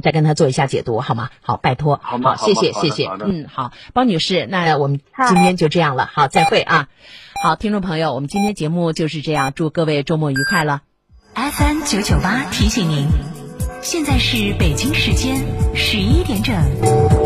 再跟他做一下解读，好吗？好，拜托，好吗谢谢，谢谢，嗯，好，包女士，那我们今天就这样了，好，再会啊。好，听众朋友，我们今天节目就是这样，祝各位周末愉快了。FM 九九八提醒您，现在是北京时间十一点整。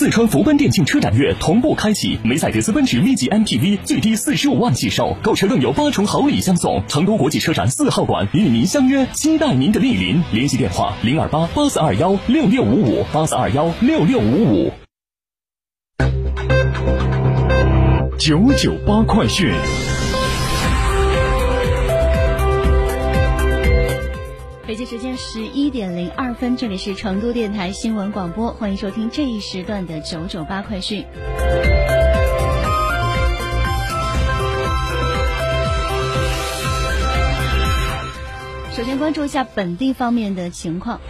四川福奔店庆车展月同步开启，梅赛德斯奔驰 V 级 MPV 最低四十五万起售，购车更有八重好礼相送。成都国际车展四号馆与您相约，期待您的莅临。联系电话：零二八八四二幺六六五五八四二幺六六五五。九九八快讯。时间十一点零二分，这里是成都电台新闻广播，欢迎收听这一时段的九九八快讯。首先关注一下本地方面的情况。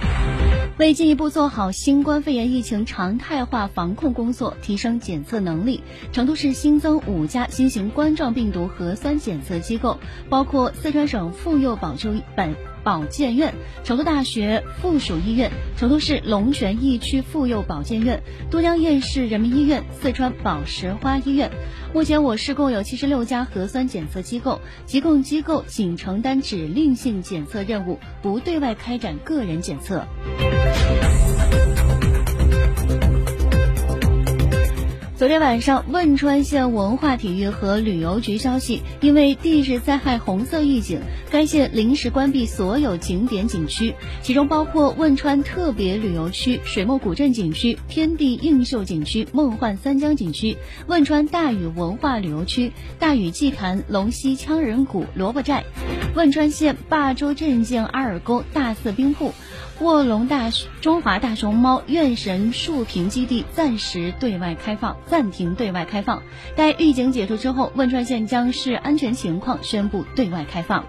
为进一步做好新冠肺炎疫情常态化防控工作，提升检测能力，成都市新增五家新型冠状病毒核酸检测机构，包括四川省妇幼保就本。保健院、成都大学附属医院、成都市龙泉驿区妇幼保健院、都江堰市人民医院、四川宝石花医院。目前，我市共有七十六家核酸检测机构，疾控机构仅承担指令性检测任务，不对外开展个人检测。昨天晚上，汶川县文化体育和旅游局消息，因为地质灾害红色预警，该县临时关闭所有景点景区，其中包括汶川特别旅游区、水墨古镇景区、天地映秀景区、梦幻三江景区、汶川大禹文化旅游区、大禹祭坛、龙溪羌人谷、萝卜寨、汶川县霸州镇境阿尔沟大寺冰瀑。卧龙大中华大熊猫院神树坪基地暂时对外开放，暂停对外开放。待预警解除之后，汶川县将视安全情况宣布对外开放。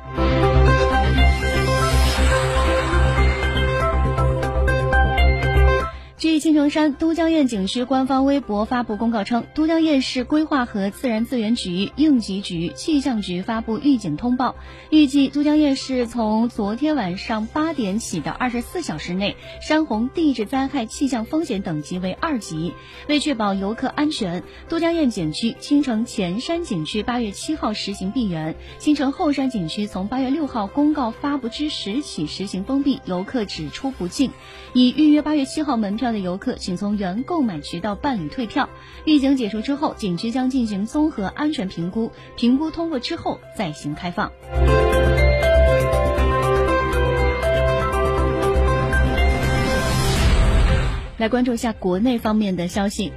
青城山都江堰景区官方微博发布公告称，都江堰市规划和自然资源局、应急局、气象局发布预警通报，预计都江堰市从昨天晚上八点起的二十四小时内，山洪地质灾害气象风险等级为二级。为确保游客安全，都江堰景区青城前山景区八月七号实行闭园，青城后山景区从八月六号公告发布之时起实行封闭，游客只出不进。已预约八月七号门票的游游客，请从原购买渠道办理退票。预警解除之后，景区将进行综合安全评估，评估通过之后再行开放。来关注一下国内方面的消息。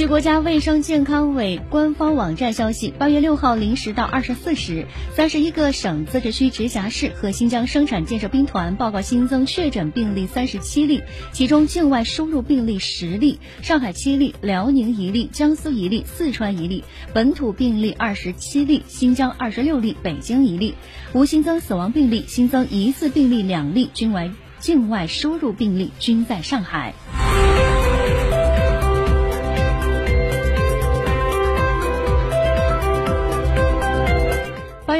据国家卫生健康委官方网站消息，八月六号零时到二十四时，三十一个省、自治区、直辖市和新疆生产建设兵团报告新增确诊病例三十七例，其中境外输入病例十例，上海七例，辽宁一例，江苏一例，四川一例，本土病例二十七例，新疆二十六例，北京一例，无新增死亡病例，新增疑似病例两例，均为境外输入病例，均在上海。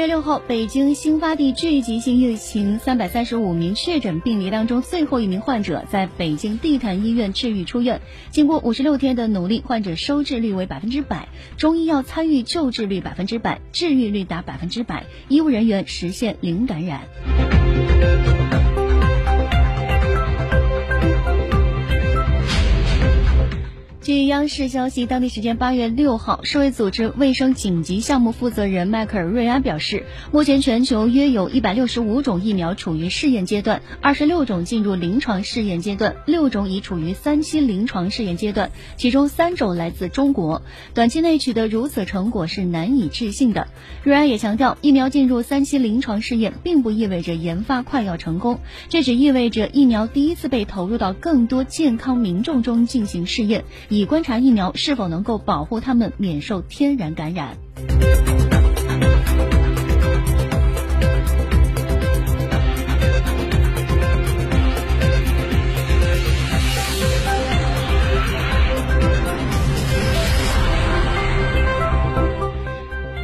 月六号，北京新发地聚集性疫情三百三十五名确诊病例当中，最后一名患者在北京地坛医院治愈出院。经过五十六天的努力，患者收治率为百分之百，中医药参与救治率百分之百，治愈率达百分之百，医务人员实现零感染。据央视消息，当地时间八月六号，世卫组织卫生紧急项目负责人迈克尔·瑞安表示，目前全球约有一百六十五种疫苗处于试验阶段，二十六种进入临床试验阶段，六种已处于三期临床试验阶段，其中三种来自中国。短期内取得如此成果是难以置信的。瑞安也强调，疫苗进入三期临床试验，并不意味着研发快要成功，这只意味着疫苗第一次被投入到更多健康民众中进行试验。以以观察疫苗是否能够保护他们免受天然感染。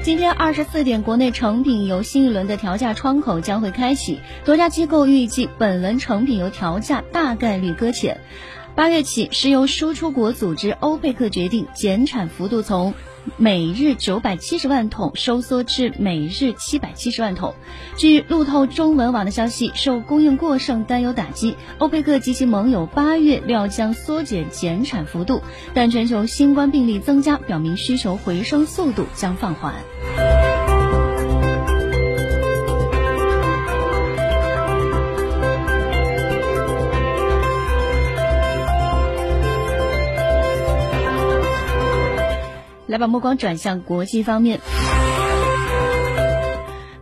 今天二十四点，国内成品油新一轮的调价窗口将会开启，多家机构预计本轮成品油调价大概率搁浅。八月起，石油输出国组织欧佩克决定减产幅度从每日九百七十万桶收缩至每日七百七十万桶。据路透中文网的消息，受供应过剩担忧打击，欧佩克及其盟友八月料将缩减减产幅度，但全球新冠病例增加，表明需求回升速度将放缓。来把目光转向国际方面。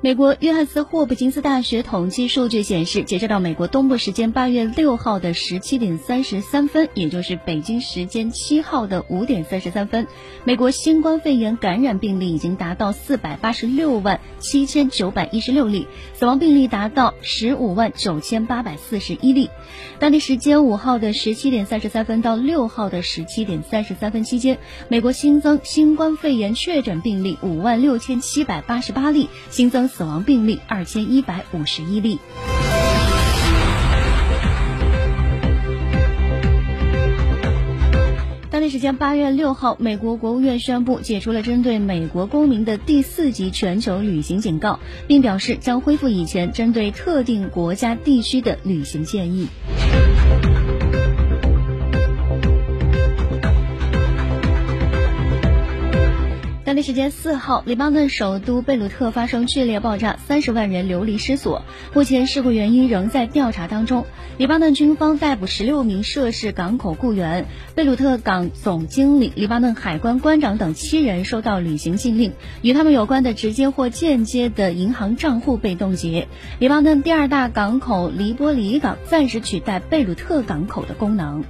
美国约翰斯霍普金斯大学统计数据显示，截止到美国东部时间八月六号的十七点三十三分，也就是北京时间七号的五点三十三分，美国新冠肺炎感染病例已经达到四百八十六万七千九百一十六例，死亡病例达到十五万九千八百四十一例。当地时间五号的十七点三十三分到六号的十七点三十三分期间，美国新增新冠肺炎确诊病例五万六千七百八十八例，新增。死亡病例二千一百五十一例。当地时间八月六号，美国国务院宣布解除了针对美国公民的第四级全球旅行警告，并表示将恢复以前针对特定国家地区的旅行建议。当地时间四号，黎巴嫩首都贝鲁特发生剧烈爆炸，三十万人流离失所。目前事故原因仍在调查当中。黎巴嫩军方逮捕十六名涉事港口雇员，贝鲁特港总经理、黎巴嫩海关关长等七人受到旅行禁令，与他们有关的直接或间接的银行账户被冻结。黎巴嫩第二大港口黎波里港暂时取代贝鲁特港口的功能。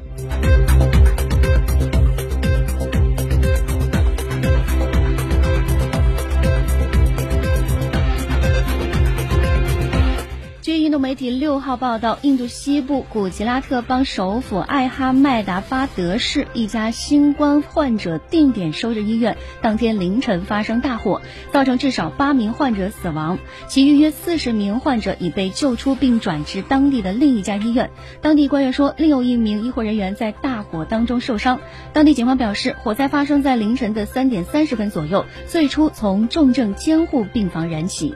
媒体六号报道，印度西部古吉拉特邦首府艾哈迈达巴德市一家新冠患者定点收治医院当天凌晨发生大火，造成至少八名患者死亡，其余约四十名患者已被救出并转至当地的另一家医院。当地官员说，另有一名医护人员在大火当中受伤。当地警方表示，火灾发生在凌晨的三点三十分左右，最初从重症监护病房燃起。